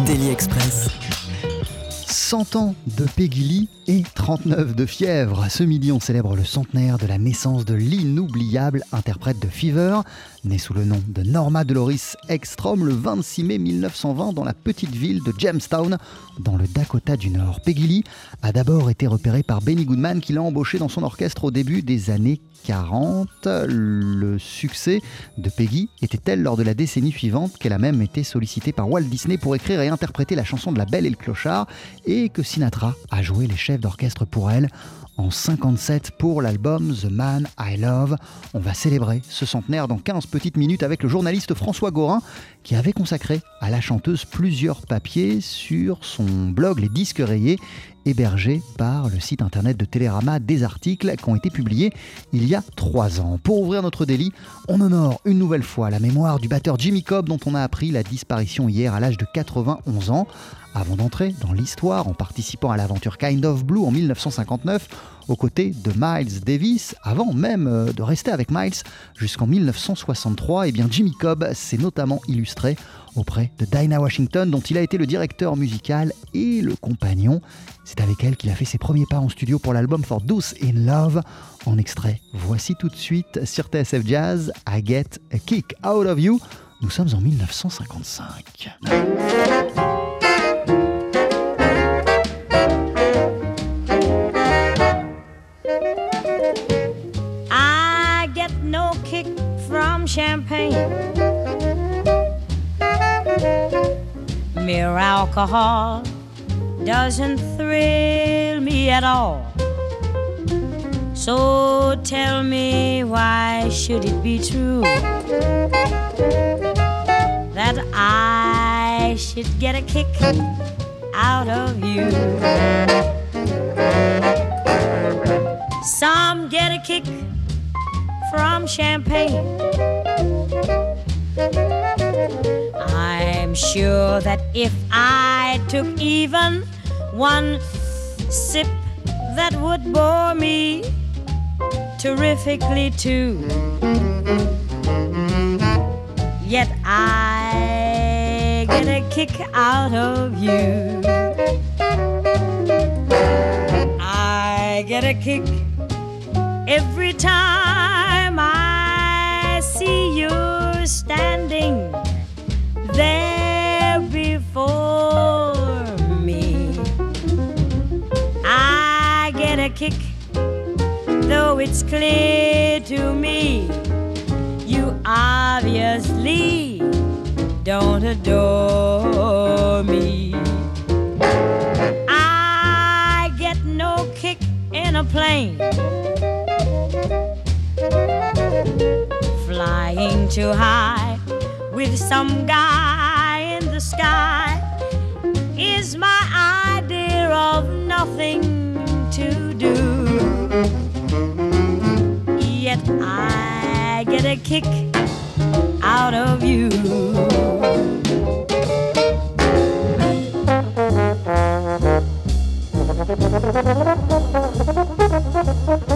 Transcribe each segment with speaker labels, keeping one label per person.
Speaker 1: Daily Express.
Speaker 2: 100 ans de Peggy et 39 de fièvre. Ce midi, on célèbre le centenaire de la naissance de l'inoubliable interprète de Fever, né sous le nom de Norma Deloris Ekstrom le 26 mai 1920 dans la petite ville de Jamestown, dans le Dakota du Nord. Peggy Lee a d'abord été repérée par Benny Goodman qui l'a embauchée dans son orchestre au début des années 40. Le succès de Peggy était tel lors de la décennie suivante qu'elle a même été sollicitée par Walt Disney pour écrire et interpréter la chanson de La Belle et le Clochard et que Sinatra a joué les chefs d'orchestre pour elle en 57 pour l'album The Man I Love. On va célébrer ce centenaire dans 15 petites minutes avec le journaliste François Gorin qui avait consacré à la chanteuse plusieurs papiers sur son blog Les Disques Rayés hébergé par le site internet de Télérama des articles qui ont été publiés il y a trois ans. Pour ouvrir notre délit, on honore une nouvelle fois la mémoire du batteur Jimmy Cobb dont on a appris la disparition hier à l'âge de 91 ans. Avant d'entrer dans l'histoire en participant à l'aventure Kind of Blue en 1959, aux côtés de Miles Davis, avant même euh, de rester avec Miles jusqu'en 1963, et eh bien Jimmy Cobb s'est notamment illustré auprès de Dinah Washington, dont il a été le directeur musical et le compagnon. C'est avec elle qu'il a fait ses premiers pas en studio pour l'album For Deuce in Love. En extrait, voici tout de suite sur TSF Jazz, I Get a Kick Out of You. Nous sommes en 1955.
Speaker 3: Mere alcohol doesn't thrill me at all. So tell me why should it be true that I should get a kick out of you? Some get a kick from champagne. I'm sure that if I took even one sip, that would bore me terrifically too. Yet I get a kick out of you. I get a kick every time see you standing there before me. I get a kick, though it's clear to me you obviously don't adore me. I get no kick in a plane flying too high with some guy in the sky is my idea of nothing to do. Yet I get a kick out of you.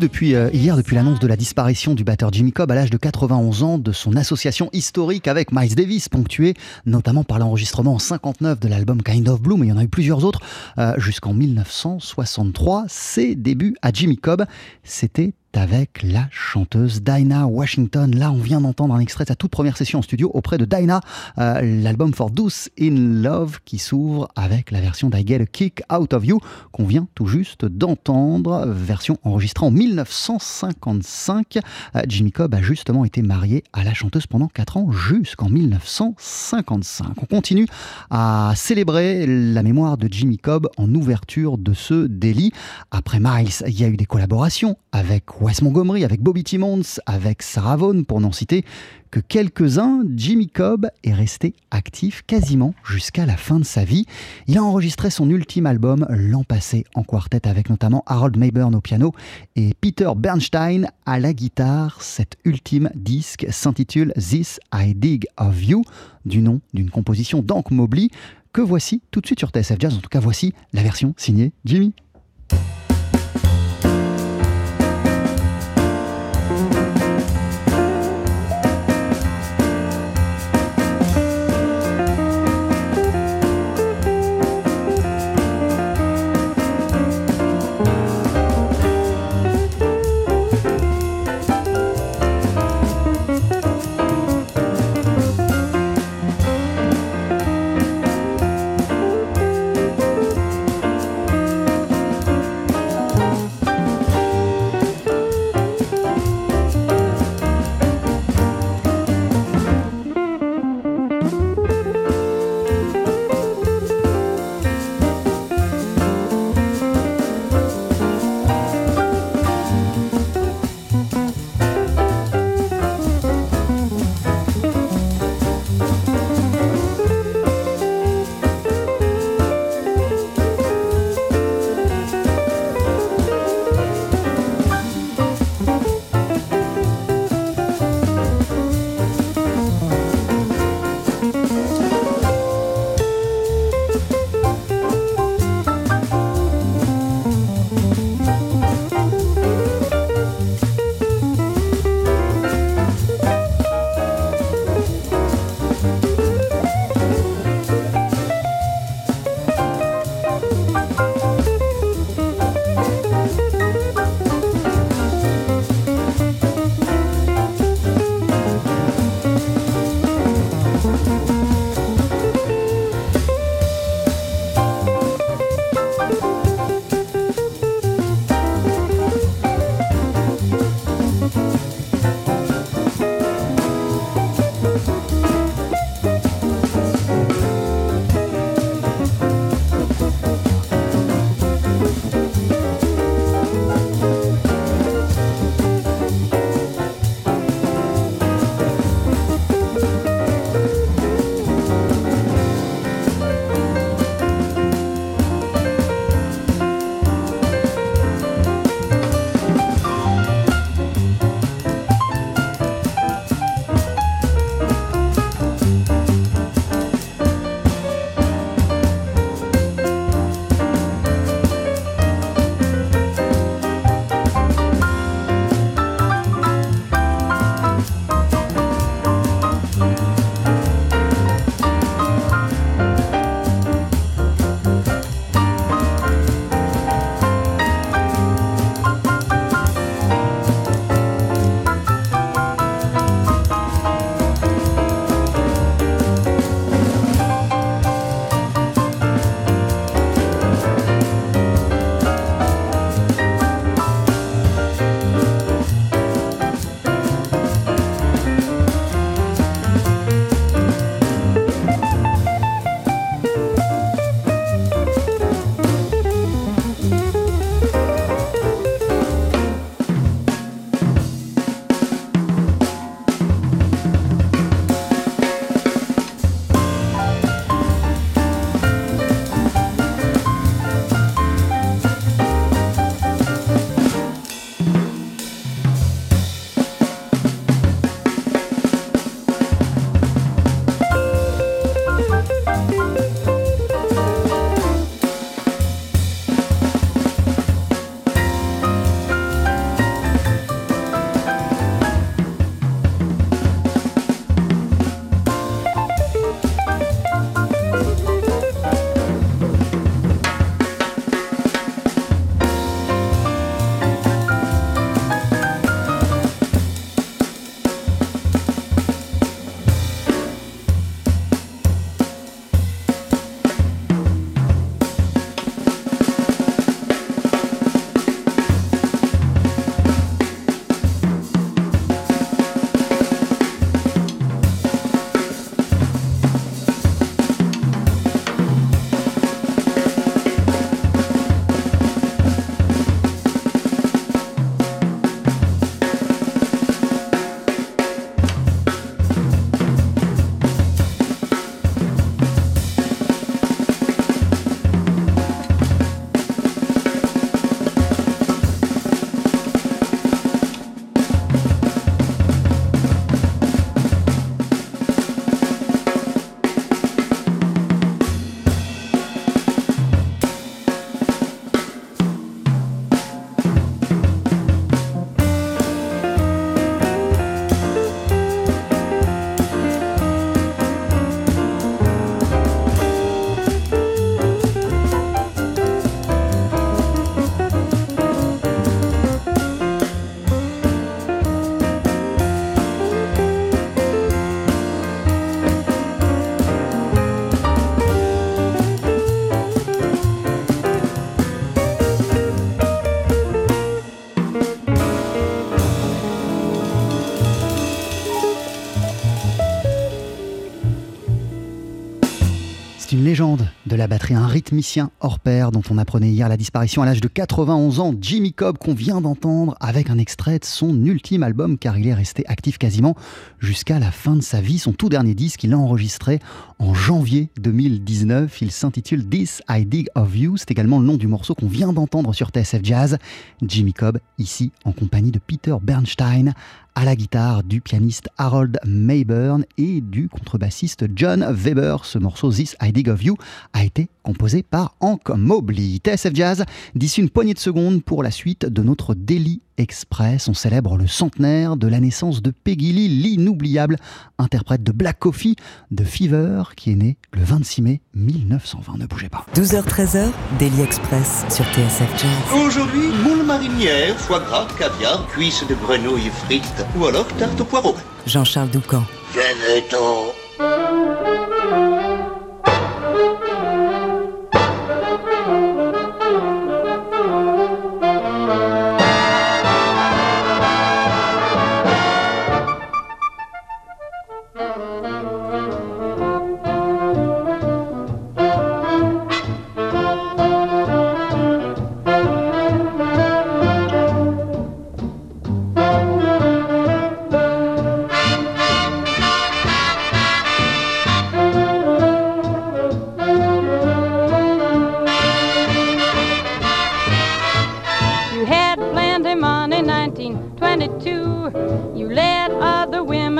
Speaker 2: depuis euh, hier, depuis l'annonce de la disparition du batteur Jimmy Cobb à l'âge de 91 ans, de son association historique avec Miles Davis, ponctuée notamment par l'enregistrement en 59 de l'album Kind of Blue, mais il y en a eu plusieurs autres euh, jusqu'en 1963. Ses débuts à Jimmy Cobb, c'était avec la chanteuse Dinah Washington. Là, on vient d'entendre un extrait de sa toute première session en studio auprès de Dinah, euh, l'album For Deuce in Love qui s'ouvre avec la version d'I Get a Kick Out of You qu'on vient tout juste d'entendre, version enregistrée en 1955. Euh, Jimmy Cobb a justement été marié à la chanteuse pendant 4 ans jusqu'en 1955. On continue à célébrer la mémoire de Jimmy Cobb en ouverture de ce délit. Après Miles, il y a eu des collaborations avec Wes Montgomery, avec Bobby Timmons, avec Sarah Vaughan, pour n'en citer que quelques-uns. Jimmy Cobb est resté actif quasiment jusqu'à la fin de sa vie. Il a enregistré son ultime album l'an passé en quartet avec notamment Harold Mayburn au piano et Peter Bernstein à la guitare. Cet ultime disque s'intitule This I Dig of You, du nom d'une composition d'Ank Mobley que voici tout de suite sur TSF Jazz. En tout cas, voici la version signée Jimmy. Batterie, un rythmicien hors pair dont on apprenait hier la disparition à l'âge de 91 ans, Jimmy Cobb qu'on vient d'entendre avec un extrait de son ultime album car il est resté actif quasiment jusqu'à la fin de sa vie. Son tout dernier disque, il l'a enregistré en janvier 2019. Il s'intitule This I Dig of You. C'est également le nom du morceau qu'on vient d'entendre sur TSF Jazz. Jimmy Cobb, ici en compagnie de Peter Bernstein à la guitare du pianiste Harold Mayburn et du contrebassiste John Weber. Ce morceau This I Dig of You a été composé par Hank Mobley. TSF Jazz, d'ici une poignée de secondes pour la suite de notre Daily Express. On célèbre le centenaire de la naissance de Peggy Lee, l'inoubliable interprète de Black Coffee, de Fever, qui est né le 26 mai 1920. Ne bougez pas.
Speaker 1: 12h-13h, Daily Express sur TSF Jazz.
Speaker 4: Aujourd'hui, moule marinière, foie gras, caviar, cuisses de grenouille frites ou alors tarte au poireau.
Speaker 1: Jean-Charles Doucan.
Speaker 4: Venez-t'en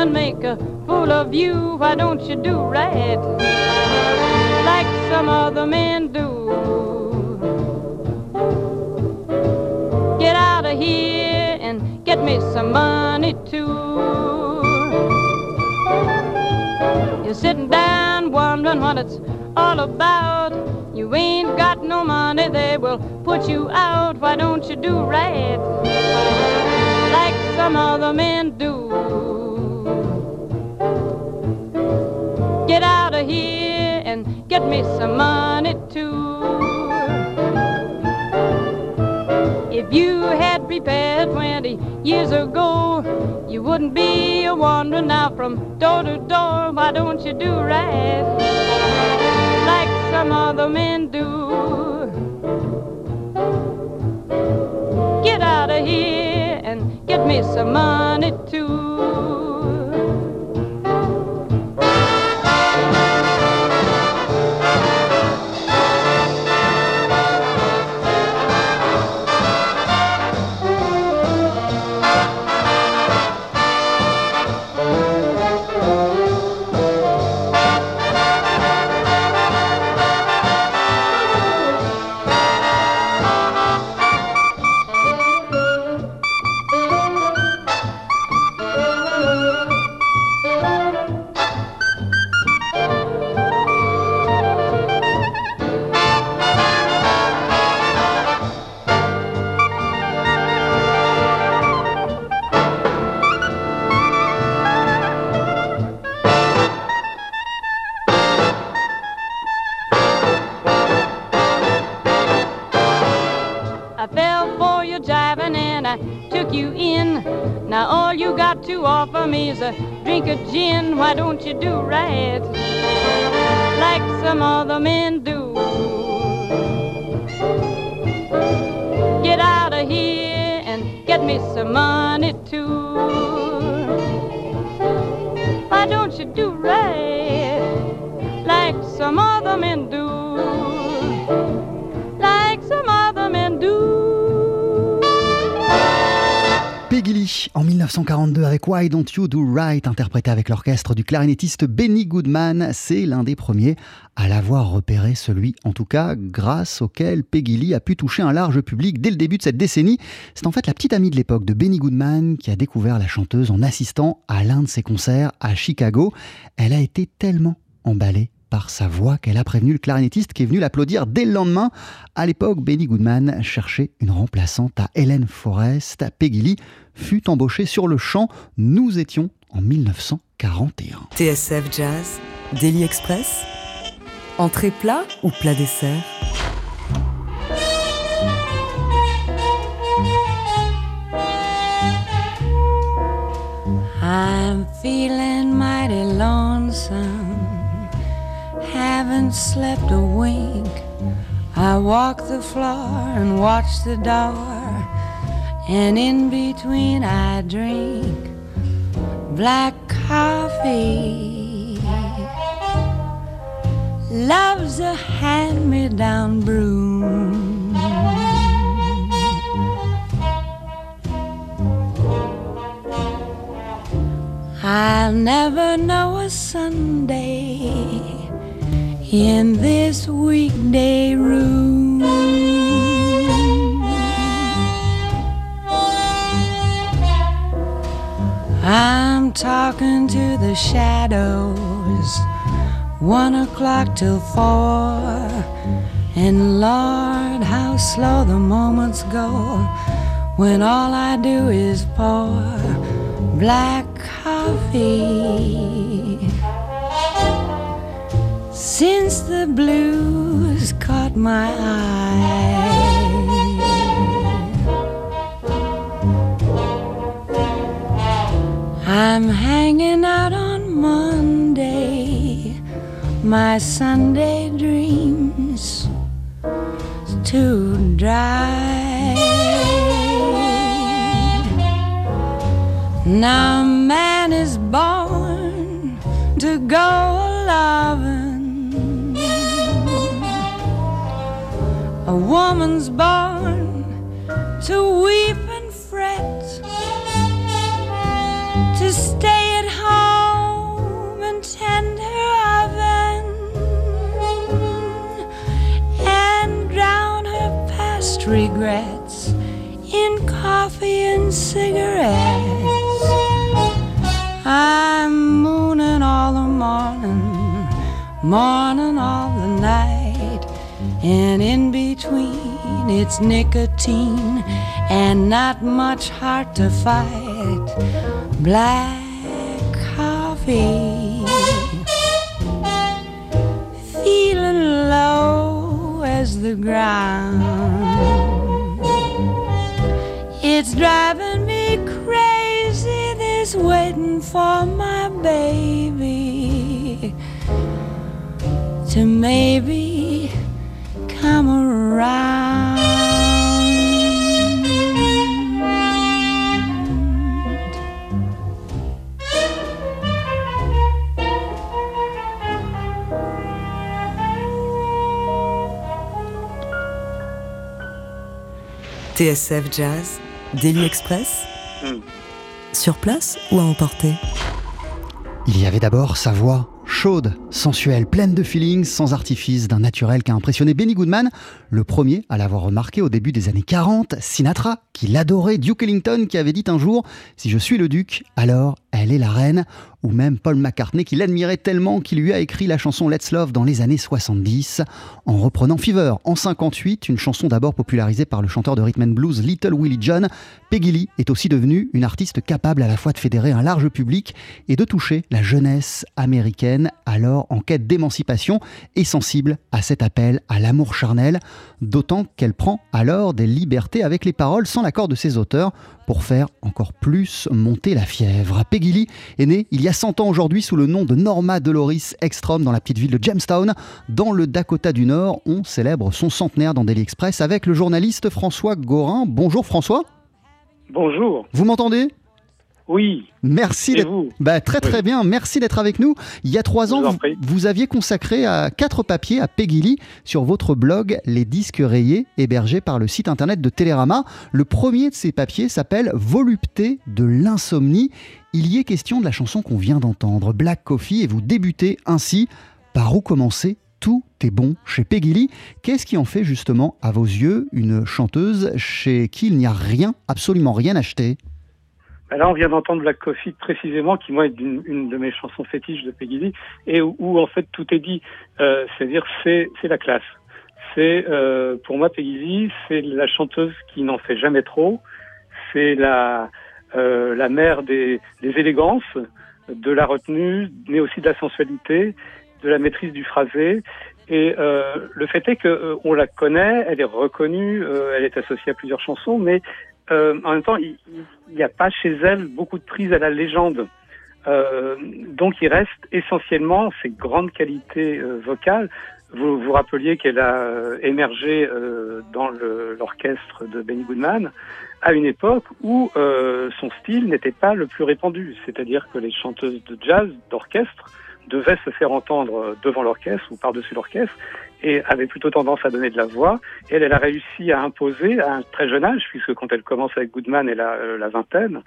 Speaker 5: women make a fool of you. Why don't you do right like some other men do? Get out of here and get me some money too. You're sitting down wondering what it's all about. You ain't got no money, they will put you out. Why don't you do right like some other men do? Here and get me some money too. If you had prepared 20 years ago, you wouldn't be a wandering now from door to door. Why don't you do right like some other men do? Get out of here and get me some money too. Why Don't You Do Right,
Speaker 2: interprété avec l'orchestre du clarinettiste Benny Goodman. C'est l'un des premiers à l'avoir repéré, celui en tout cas grâce auquel Peggy Lee a pu toucher un large public dès le début de cette décennie. C'est en fait la petite amie de l'époque de Benny Goodman qui a découvert la chanteuse en assistant à l'un de ses concerts à Chicago. Elle a été tellement emballée par sa voix qu'elle a prévenu le clarinettiste qui est venu l'applaudir dès le lendemain. À l'époque, Benny Goodman cherchait une remplaçante à Helen Forrest. Peggy Lee fut embauchée sur le champ. Nous étions en 1941.
Speaker 1: TSF Jazz, Daily Express. Entrée plat ou plat dessert?
Speaker 6: I'm feeling mighty lonesome. Haven't
Speaker 3: slept a wink. I walk the floor and watch the door, and in between I drink black coffee. Love's a hand me down broom. I'll never know a Sunday in this weekday room. I'm talking to the shadows, one o'clock till four. And Lord, how slow the moments go when all I do is pour black coffee. Since the blues caught my eye. I'm hanging out on Monday, my Sunday dreams too dry. Now man is born to go woman's born to weep and fret, to stay at home and tend her oven, and drown her past regrets in coffee and cigarettes. I'm mooning all the morning, morning all the night, and in between it's nicotine and not much heart to fight. Black coffee, feeling low as the ground. It's driving me crazy, this waiting for my baby to maybe come around.
Speaker 1: TSF Jazz, Daily Express Sur place ou à emporter?
Speaker 2: Il y avait d'abord sa voix, chaude, sensuelle, pleine de feelings, sans artifice, d'un naturel qui a impressionné Benny Goodman, le premier à l'avoir remarqué au début des années 40, Sinatra, qui l'adorait, Duke Ellington qui avait dit un jour « Si je suis le duc, alors elle est la reine », ou même Paul McCartney qui l'admirait tellement qu'il lui a écrit la chanson Let's Love dans les années 70, en reprenant Fever en 58, une chanson d'abord popularisée par le chanteur de rhythm and blues Little Willie John. Peggy Lee est aussi devenue une artiste capable à la fois de fédérer un large public et de toucher la jeunesse américaine, alors en quête d'émancipation et sensible à cet appel à l'amour charnel, d'autant qu'elle prend alors des libertés avec les paroles sans l'accord de ses auteurs pour faire encore plus monter la fièvre. Peggy Lee est née il y a 100 ans aujourd'hui sous le nom de Norma Dolores Ekstrom dans la petite ville de Jamestown, dans le Dakota du Nord. On célèbre son centenaire dans Daily Express avec le journaliste François Gorin. Bonjour François.
Speaker 7: Bonjour.
Speaker 2: Vous m'entendez?
Speaker 7: Oui.
Speaker 2: Merci d'être bah, très très bien. Merci d'être avec nous. Il y a trois ans,
Speaker 7: vous
Speaker 2: aviez consacré à quatre papiers à Peggy Lee sur votre blog Les disques rayés, hébergé par le site internet de Télérama. Le premier de ces papiers s'appelle Volupté de l'insomnie. Il y est question de la chanson qu'on vient d'entendre, Black Coffee, et vous débutez ainsi par où commencer? Tout est bon chez Peggy Lee. Qu'est-ce qui en fait justement, à vos yeux, une chanteuse chez qui il n'y a rien, absolument rien acheté?
Speaker 7: Là, on vient d'entendre Black Coffee précisément, qui moi est une, de mes chansons fétiches de Peggy Lee, et où, en fait tout est dit. Euh, C'est-à-dire c'est c'est la classe. C'est euh, pour moi Peggy Lee, c'est la chanteuse qui n'en fait jamais trop. C'est la euh, la mère des, des élégances, de la retenue, mais aussi de la sensualité, de la maîtrise du phrasé. Et euh, le fait est que euh, on la connaît, elle est reconnue, euh, elle est associée à plusieurs chansons, mais euh, en même temps, il n'y a pas chez elle beaucoup de prise à la légende. Euh, donc il reste essentiellement ses grandes qualités euh, vocales. Vous vous rappeliez qu'elle a émergé dans l'orchestre de Benny Goodman à une époque où son style n'était pas le plus répandu, c'est-à-dire que les chanteuses de jazz, d'orchestre, devaient se faire entendre devant l'orchestre ou par-dessus l'orchestre et avaient plutôt tendance à donner de la voix. Elle, elle a réussi à imposer à un très jeune âge, puisque quand elle commence avec Goodman, elle a euh, la vingtaine,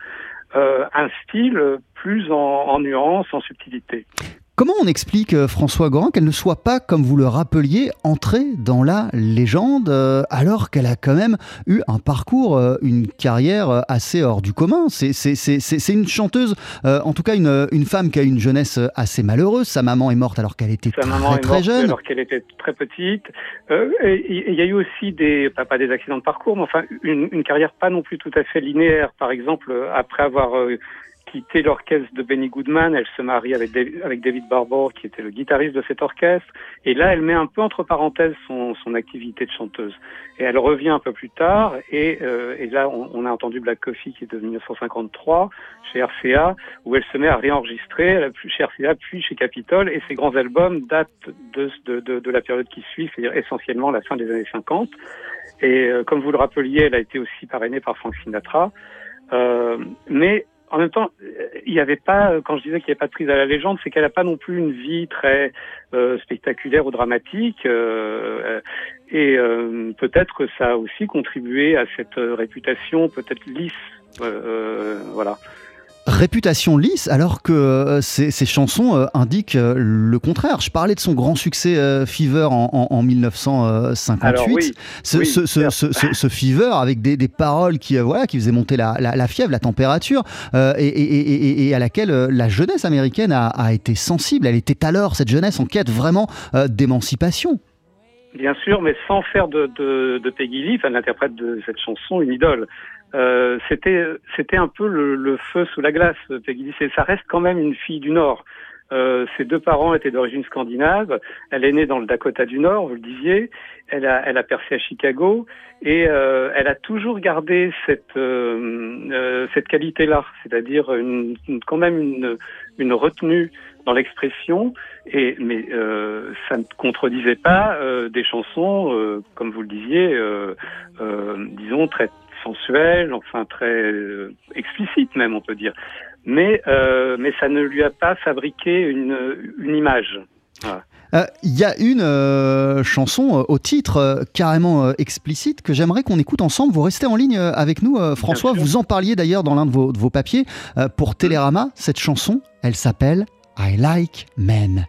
Speaker 7: euh, un style plus en, en nuance, en subtilité.
Speaker 2: Comment on explique, euh, François Gorin, qu'elle ne soit pas, comme vous le rappeliez, entrée dans la légende, euh, alors qu'elle a quand même eu un parcours, euh, une carrière euh, assez hors du commun? C'est une chanteuse, euh, en tout cas une, une femme qui a eu une jeunesse assez malheureuse. Sa maman est morte alors qu'elle était
Speaker 7: Sa
Speaker 2: très,
Speaker 7: maman est
Speaker 2: très
Speaker 7: morte
Speaker 2: jeune.
Speaker 7: alors qu'elle était très petite. Euh, et- et il y a eu aussi des, pas, pas des accidents de parcours, mais enfin une, une carrière pas non plus tout à fait linéaire. Par exemple, après avoir euh, quitté l'orchestre de Benny Goodman, elle se marie avec, Dav- avec David Barbour, qui était le guitariste de cet orchestre. Et là, elle met un peu entre parenthèses son, son activité de chanteuse. Et elle revient un peu plus tard. Et, euh, et là, on, a entendu Black Coffee, qui est de 1953, chez RCA, où elle se met à réenregistrer, chez RCA, puis chez Capitol. Et ses grands albums datent de, de, de, de la période qui suit, c'est-à-dire essentiellement la fin des années 50. Et euh, comme vous le rappeliez, elle a été aussi parrainée par Frank Sinatra. Euh, mais en même temps, euh, il n'y avait pas, euh, quand je disais qu'il n'y avait pas de prise à la légende, c'est qu'elle n'a pas non plus une vie très euh, spectaculaire ou dramatique. euh, et euh, peut-être que ça a aussi contribué à cette euh, réputation peut-être lisse. voilà.
Speaker 2: Réputation lisse, alors que euh, ces, ces chansons euh, indiquent euh, le contraire. Je parlais de son grand succès euh, Fever en, en- en 1958.
Speaker 7: Alors oui,
Speaker 2: ce,
Speaker 7: oui,
Speaker 2: ce- ce- ce- ce- ce Fever avec des, des paroles qui, euh, voilà, qui faisaient monter la, la- la fièvre, la température, euh, et, et- et- et- à laquelle euh, la jeunesse américaine a, a été sensible. Elle était alors, cette jeunesse, en quête vraiment euh, d'émancipation.
Speaker 7: Bien sûr, mais sans faire de, de, de Peggy Lee, l'interprète de cette chanson, une idole. Euh, c'était c'était un peu le, le feu sous la glace. Peggy ça reste quand même une fille du Nord. Euh, ses deux parents étaient d'origine scandinave. Elle est née dans le Dakota du Nord, vous le disiez. Elle a, elle a percé à Chicago et euh, elle a toujours gardé cette euh, euh, cette qualité-là, c'est-à-dire une, quand même une, une retenue dans l'expression. Et mais euh, ça ne contredisait pas euh, des chansons, euh, comme vous le disiez, disons très sensuelles, enfin très euh, explicites même, on peut dire. Mais euh, mais ça ne lui a pas fabriqué une, une image. Voilà.
Speaker 2: Euh, Il y a une euh, chanson au titre carrément explicite que j'aimerais qu'on écoute ensemble. Vous restez en ligne avec nous, François. Vous en parliez d'ailleurs dans l'un de vos, de vos papiers pour Télérama. Cette chanson, elle s'appelle I Like Men.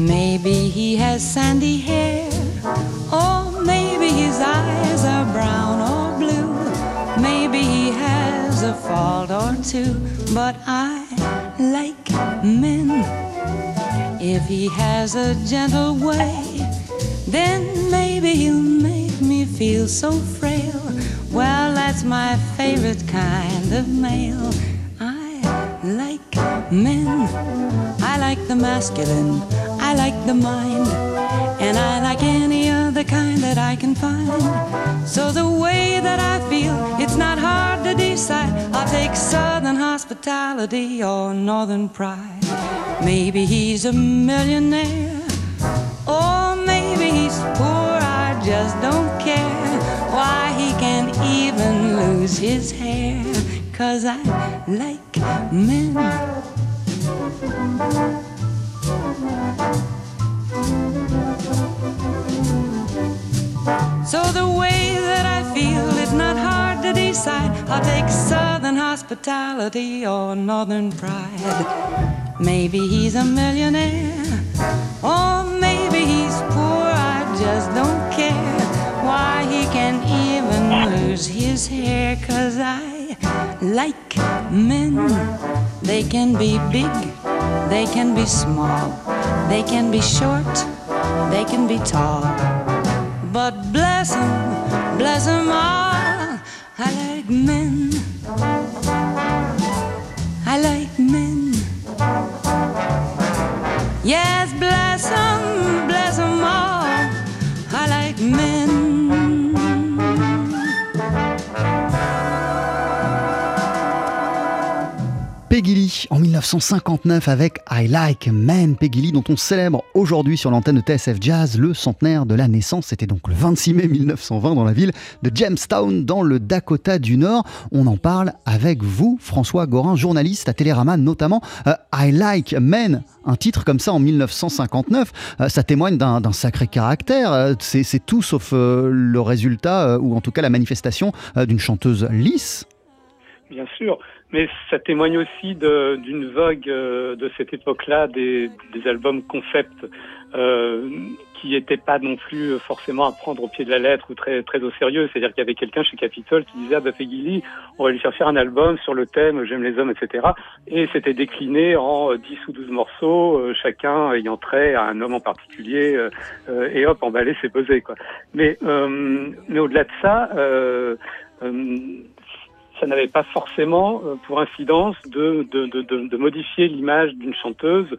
Speaker 3: Maybe he has sandy hair, or maybe his eyes are brown or blue. Maybe he has a fault or two, but I like men. If he has a gentle way, then maybe he'll make me feel so frail. Well, that's my favorite kind of male. Like men. I like the masculine, I like the mind, and I like any other kind that I can find. So the way that I feel, it's not hard to decide. I'll take southern hospitality or northern pride. Maybe he's a millionaire, or maybe he's poor, I just don't care. Why he can even lose his hair, cause I like men. So the way that I feel, it's not hard to decide. I'll take southern hospitality or northern pride. Maybe he's a millionaire, or maybe he's poor, I just don't care. Why he can even lose his hair, cause I like men. They can be big, they can be small, they can be short, they can be tall. But bless 'em, bless 'em all. I like men. I like men. Yes,
Speaker 2: 1959 avec I Like Men, Peggy Lee, dont on célèbre aujourd'hui sur l'antenne de TSF Jazz le centenaire de la naissance. C'était donc le 26 mai 1920 dans la ville de Jamestown, dans le Dakota du Nord. On en parle avec vous, François Gorin, journaliste à Télérama notamment. Euh, I Like Men, un titre comme ça en 1959, euh, ça témoigne d'un sacré caractère. Euh, c'est tout sauf le résultat, ou en tout cas la manifestation d'une chanteuse lisse.
Speaker 7: Bien sûr, mais ça témoigne aussi d'une vogue euh, de cette époque-là des, des, albums concept euh, qui n'étaient pas non plus forcément à prendre au pied de la lettre ou très très au sérieux. C'est-à-dire qu'il y avait quelqu'un chez Capitol qui disait ah bah Lee, on va lui faire faire un album sur le thème j'aime les hommes, etc. Et c'était décliné en 10 ou 12 morceaux, euh, chacun ayant trait à un homme en particulier, euh, et hop, emballé, c'est posé quoi. Mais mais au-delà de ça ça n'avait pas forcément euh, pour incidence de, modifier l'image d'une chanteuse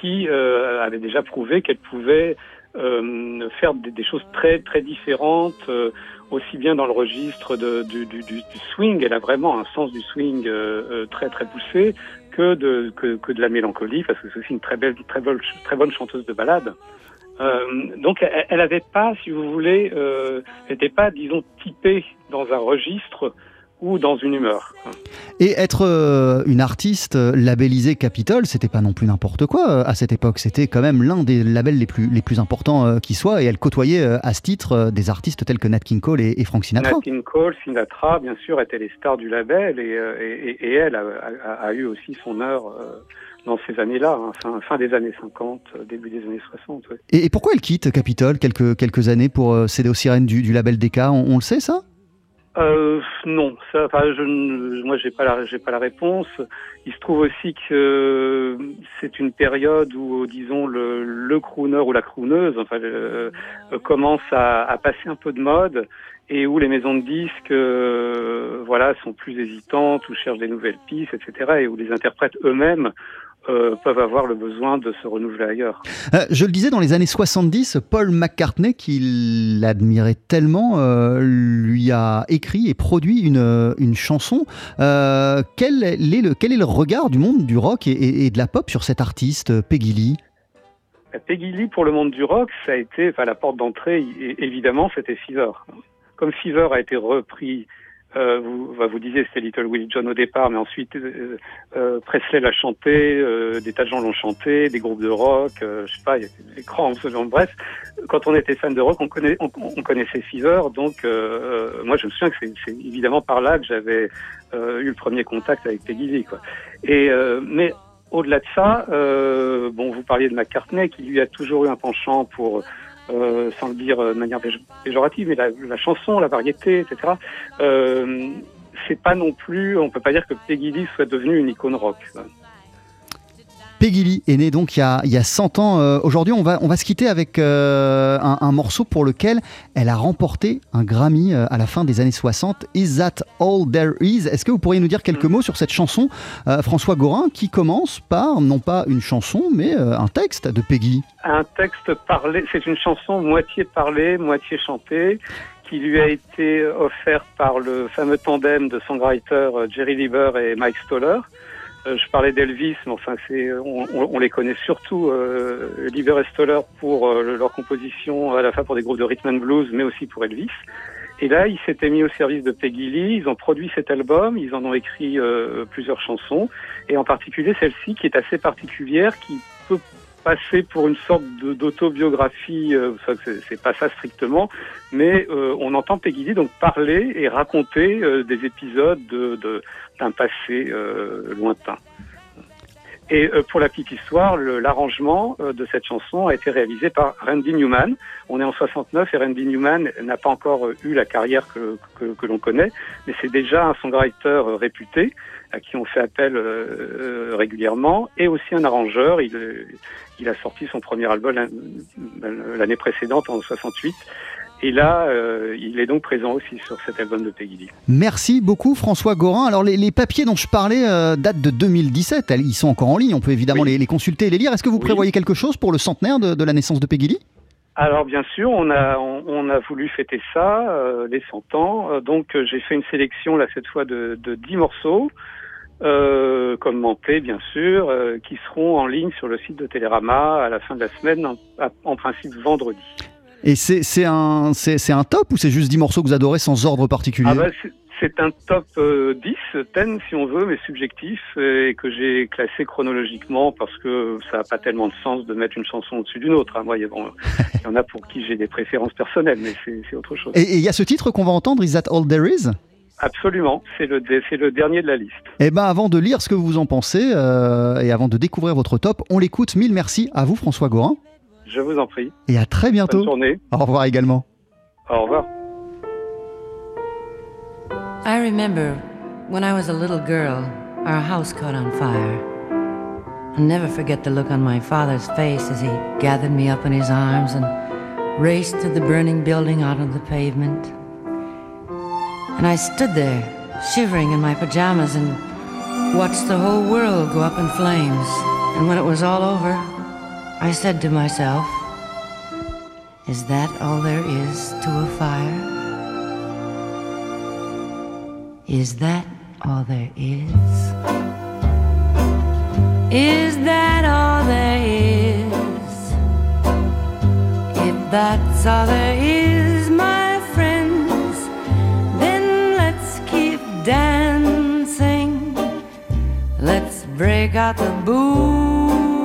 Speaker 7: qui euh, avait déjà prouvé qu'elle pouvait euh, faire des, choses très très différentes, aussi bien dans le registre du, swing, elle a vraiment un sens du swing très très poussé, que de, que, de la mélancolie, parce que c'est aussi une très belle, très bonne, très bonne chanteuse de ballade. donc elle n'avait pas, si vous voulez, n'était pas, disons, typée dans un registre ou dans une humeur.
Speaker 2: Et être euh, une artiste euh, labellisée Capitol, c'était pas non plus n'importe quoi euh, à cette époque. C'était quand même l'un des labels les plus, les plus importants qui soit. Et elle côtoyait à ce titre des artistes tels que Nat King Cole et, Frank Sinatra.
Speaker 7: Nat King Cole, Sinatra, bien sûr, étaient les stars du label. Et, et, elle a, eu aussi son heure dans ces années-là, hein, fin, des années 50, début des années 60.
Speaker 2: Et, pourquoi elle quitte Capitol quelques, quelques années pour céder aux sirènes du, du label Decca? On le sait ça?
Speaker 7: Euh, non, ça, enfin, je, moi j'ai pas la, j'ai pas la réponse. Il se trouve aussi que c'est une période où, disons, le, le crooner ou la crooneuse, enfin, euh, commence à, à, passer un peu de mode et où les maisons de disques, euh, voilà, sont plus hésitantes ou cherchent des nouvelles pistes, etc. Et où les interprètes eux-mêmes euh, peuvent avoir le besoin de se renouveler ailleurs.
Speaker 2: Euh, je le disais, dans les années 70, Paul McCartney, qui l'admirait tellement, euh, lui a écrit et produit une, une chanson. quel, est le, quel est le regard du monde du rock et, de la pop sur cet artiste, Peggy Lee?
Speaker 7: Peggy Lee, pour le monde du rock, ça a été, enfin, la porte d'entrée, évidemment, c'était Fever. Comme Fever a été repris euh, vous, bah, vous disiez c'était Little Willie John au départ, mais ensuite euh, euh Presley l'a chanté, euh, des tas de gens l'ont chanté, des groupes de rock, je sais pas, il y a des grands, bref. Quand on était fan de rock, on, connaît, on, on connaissait Fever, donc moi je me souviens que c'est évidemment par là que j'avais eu le premier contact avec Peggy Lee, quoi. Et mais au-delà de ça, bon, vous parliez de McCartney qui lui a toujours eu un penchant pour euh, sans le dire de manière péjorative, mais la, chanson, la variété, etc. Euh, c'est pas non plus, on peut pas dire que Peggy Lee soit devenue une icône rock.
Speaker 2: Peggy Lee est née donc il y a, il y a 100 ans. Euh, aujourd'hui, on va, on va se quitter avec euh, un, morceau pour lequel elle a remporté un Grammy euh, à la fin des années 60. Is That All There Is? Est-ce que vous pourriez nous dire quelques mots sur cette chanson, François Gorin, qui commence par non pas une chanson, mais un texte de Peggy
Speaker 7: Un texte parlé, c'est une chanson moitié parlée, moitié chantée qui lui a été offerte par le fameux tandem de songwriters Jerry Lieber et Mike Stoller. Euh, je parlais d'Elvis, mais enfin, c'est, on, on, les connaît surtout, euh, Lieber Stoller, pour euh, leur composition à la fois pour des groupes de rhythm and blues, mais aussi pour Elvis. Et là, ils s'étaient mis au service de Peggy Lee, ils ont produit cet album, ils en ont écrit euh, plusieurs chansons, et en particulier celle-ci qui est assez particulière, qui peut passer pour une sorte d'autobiographie, euh, c'est pas ça strictement, mais euh, on entend Peggy Lee donc parler et raconter euh, des épisodes d'un de, d'un passé lointain. Et pour la petite histoire, l'arrangement de cette chanson a été réalisé par Randy Newman. On est en 69 et Randy Newman n'a pas encore eu la carrière que, que, que l'on connaît, mais c'est déjà un songwriter réputé à qui on fait appel régulièrement et aussi un arrangeur. Il, il a sorti son premier album l'année précédente, en 68. Et là, euh, il est donc présent aussi sur cet album de Peggy Lee.
Speaker 2: Merci beaucoup François Gorin. Alors les, papiers dont je parlais euh, datent de 2017, ils sont encore en ligne, on peut évidemment les, consulter et les lire. Est-ce que vous prévoyez quelque chose pour le centenaire de, la naissance de Peggy Lee?
Speaker 7: Alors bien sûr, on a on, a voulu fêter ça, euh, les 100 ans. donc j'ai fait une sélection là cette fois de, de 10 morceaux euh, commentés bien sûr, euh, qui seront en ligne sur le site de Télérama à la fin de la semaine, en, en principe vendredi.
Speaker 2: Et c'est c'est un, c'est c'est un top ou c'est juste 10 morceaux que vous adorez sans ordre particulier?
Speaker 7: Ah bah, c'est- un top euh, 10, 10 si on veut, mais subjectif, et que j'ai classé chronologiquement parce que ça n'a pas tellement de sens de mettre une chanson au-dessus d'une autre. hein. Moi, il y, bon, en a pour qui j'ai des préférences personnelles, mais c'est autre chose.
Speaker 2: Et il y a ce titre qu'on va entendre, Is That All There Is?
Speaker 7: Absolument, c'est le, dé- c'est le dernier de la liste.
Speaker 2: Eh ben avant de lire ce que vous en pensez euh, et avant de découvrir votre top, on l'écoute. Mille merci à vous François Gorin
Speaker 7: Je vous en prie.
Speaker 2: et à très bientôt.
Speaker 7: Bonne journée.
Speaker 2: Au revoir également.
Speaker 7: Au revoir.
Speaker 3: I remember when I was a little girl, our house caught on fire. I'll never forget the look on my father's face as he gathered me up in his arms and raced to the burning building out on the pavement. And I stood there, shivering in my pajamas, and watched the whole world go up in flames. And when it was all over, I said to myself, Is that all there is to a fire? Is that all there is? Is that all there is? If that's all there is, my friends, then let's keep dancing. Let's break out the booze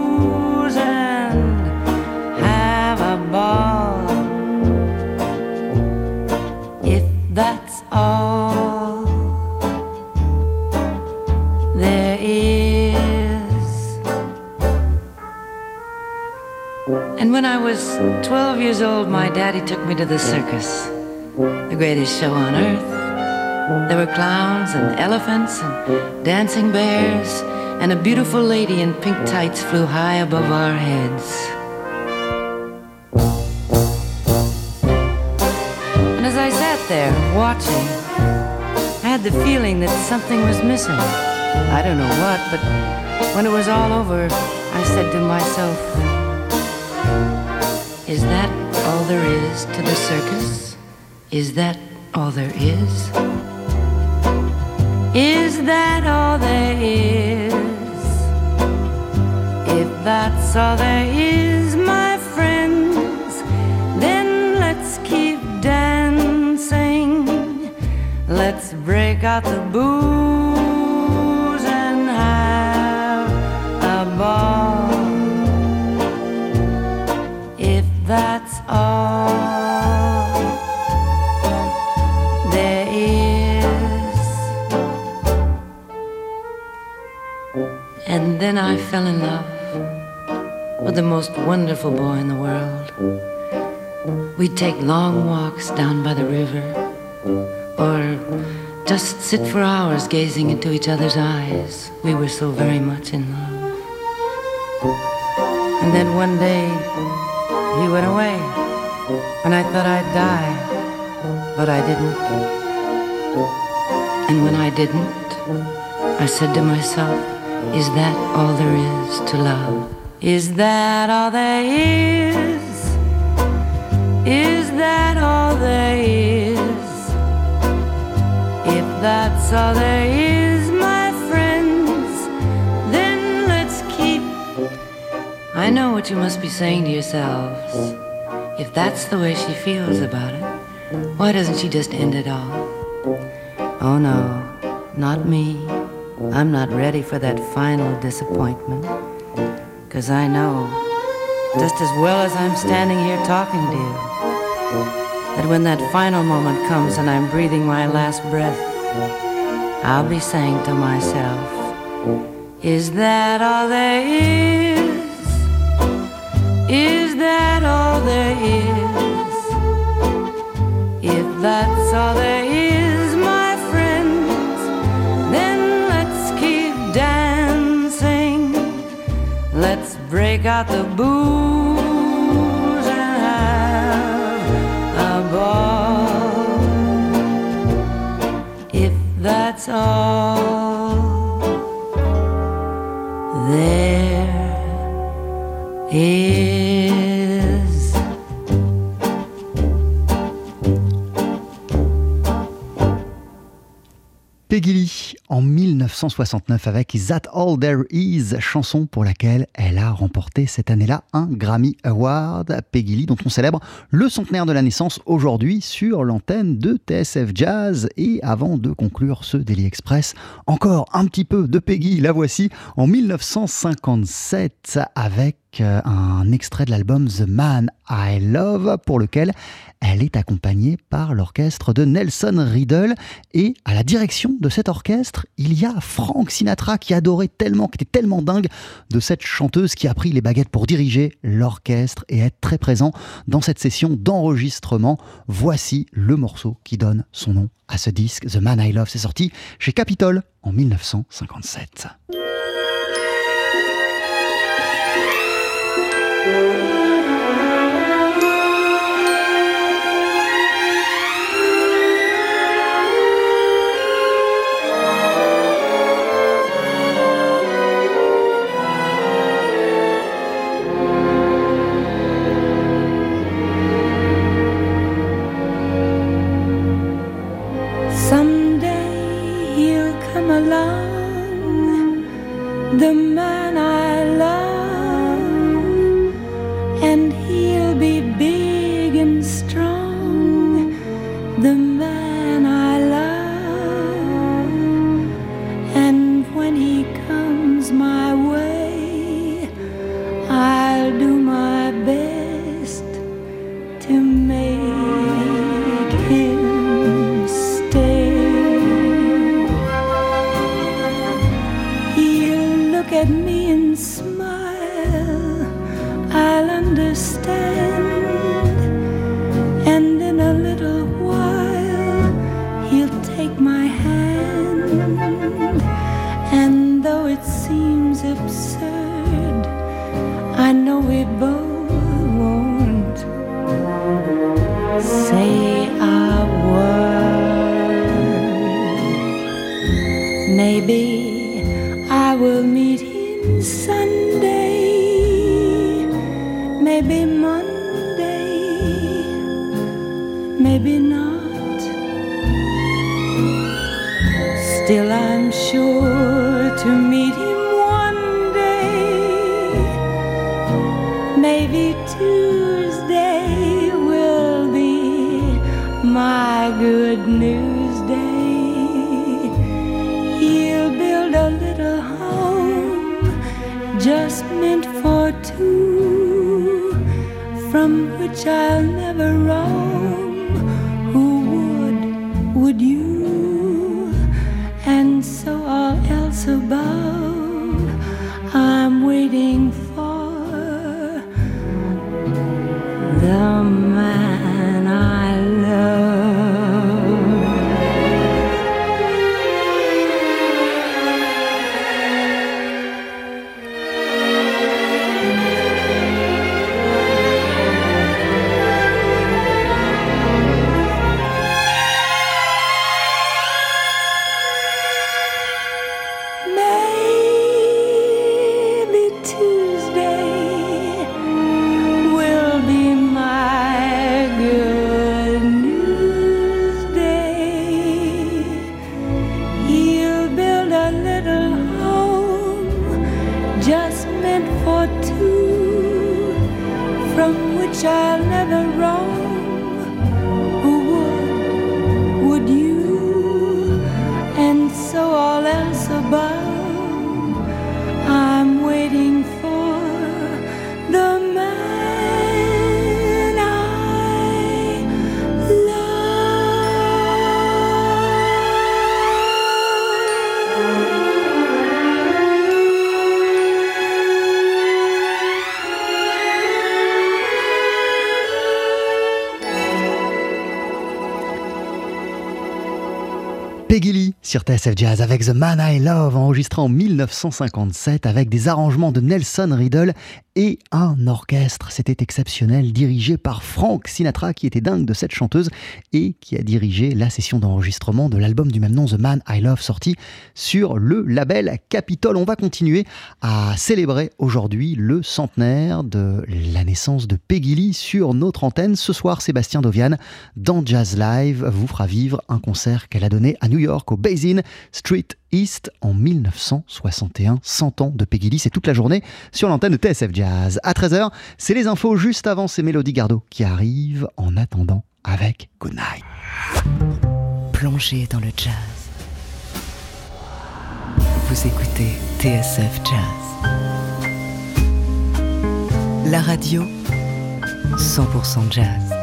Speaker 3: when I was 12 years old, my daddy took me to the circus, the greatest show on earth. There were clowns and elephants and dancing bears, and a beautiful lady in pink tights flew high above our heads. And as I sat there watching, I had the feeling that something was missing. I don't know what, but when it was all over, I said to myself, Is that all there is to the circus? Is that all there is? Is that all there is? If that's all there is, my friends, then let's keep dancing. Let's break out the booze I fell in love with the most wonderful boy in the world. We'd take long walks down by the river, or just sit for hours gazing into each other's eyes. We were so very much in love. And then one day, he went away, and I thought I'd die, but I didn't. And when I didn't, I said to myself, Is that all there is to love? Is that all there is? Is that all there is? If that's all there is, my friends, then let's keep. I know what you must be saying to yourselves. If that's the way she feels about it, why doesn't she just end it all? Oh no, not me. I'm not ready for that final disappointment. Cause I know, just as well as I'm standing here talking to you, that when that final moment comes and I'm breathing my last breath, I'll be saying to myself, Is that all there is? Is that all there is? If that's all there is, out the booze and have a ball. If that's all
Speaker 2: 1969 avec That All There Is, chanson pour laquelle elle a remporté cette année-là un Grammy Award. Peggy Lee, dont on célèbre le centenaire de la naissance aujourd'hui sur l'antenne de TSF Jazz. Et avant de conclure ce Daily Express, encore un petit peu de Peggy, la voici en 1957 avec euh, un extrait de l'album The Man I Love pour lequel elle est accompagnée par l'orchestre de Nelson Riddle et à la direction de cet orchestre, il y a Frank Sinatra qui adorait tellement, qui était tellement dingue de cette chanteuse qui a pris les baguettes pour diriger l'orchestre et être très présent dans cette session d'enregistrement. Voici le morceau qui donne son nom à ce disque, The Man I Love. C'est sorti chez Capitol en 1957.
Speaker 3: Someday he'll come along, the Maybe I will meet him Sunday, maybe
Speaker 2: Peggy Lee sur TSF Jazz avec The Man I Love, enregistré en 1957 avec des arrangements de Nelson Riddle et un orchestre. C'était exceptionnel, dirigé par Frank Sinatra, qui était dingue de cette chanteuse et qui a dirigé la session d'enregistrement de l'album du même nom, The Man I Love, sorti sur le label Capitol. On va continuer à célébrer aujourd'hui le centenaire de la naissance de Peggy Lee sur notre antenne. Ce soir, Sébastien Dovian, dans Jazz Live, vous fera vivre un concert qu'elle a donné à New York, au Basin Street East en 1961. 100 ans de Peggy Lee, c'est toute la journée sur l'antenne de TSF Jazz. À 13h, c'est les infos juste avant ces Mélodies Gardot qui arrivent en attendant avec Good Night.
Speaker 1: Plongez dans le jazz. Vous écoutez TSF Jazz. La radio 100% jazz.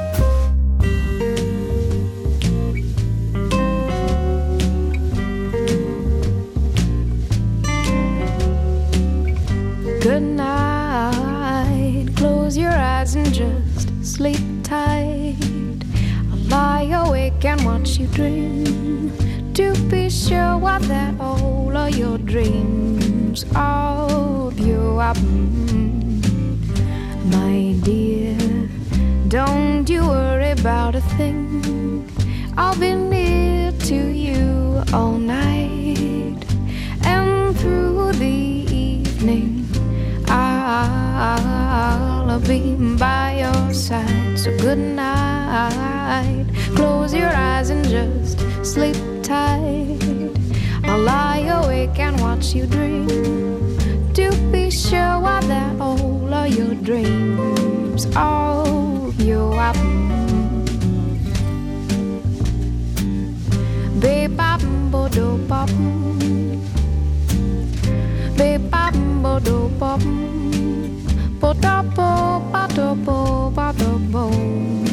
Speaker 8: Good night. Close your eyes and just sleep tight. I'll lie awake and watch you dream. To be sure what that all of your dreams of you up. My dear, don't you worry about a thing. I'll be near to you all night I'll be by your side. So good night. Close your eyes and just sleep tight. I'll lie awake and watch you dream. To be sure what that all of your dreams of you up. Babe, bop, do bop. Babe, bop, do bop. Ba do bo, ba do bo.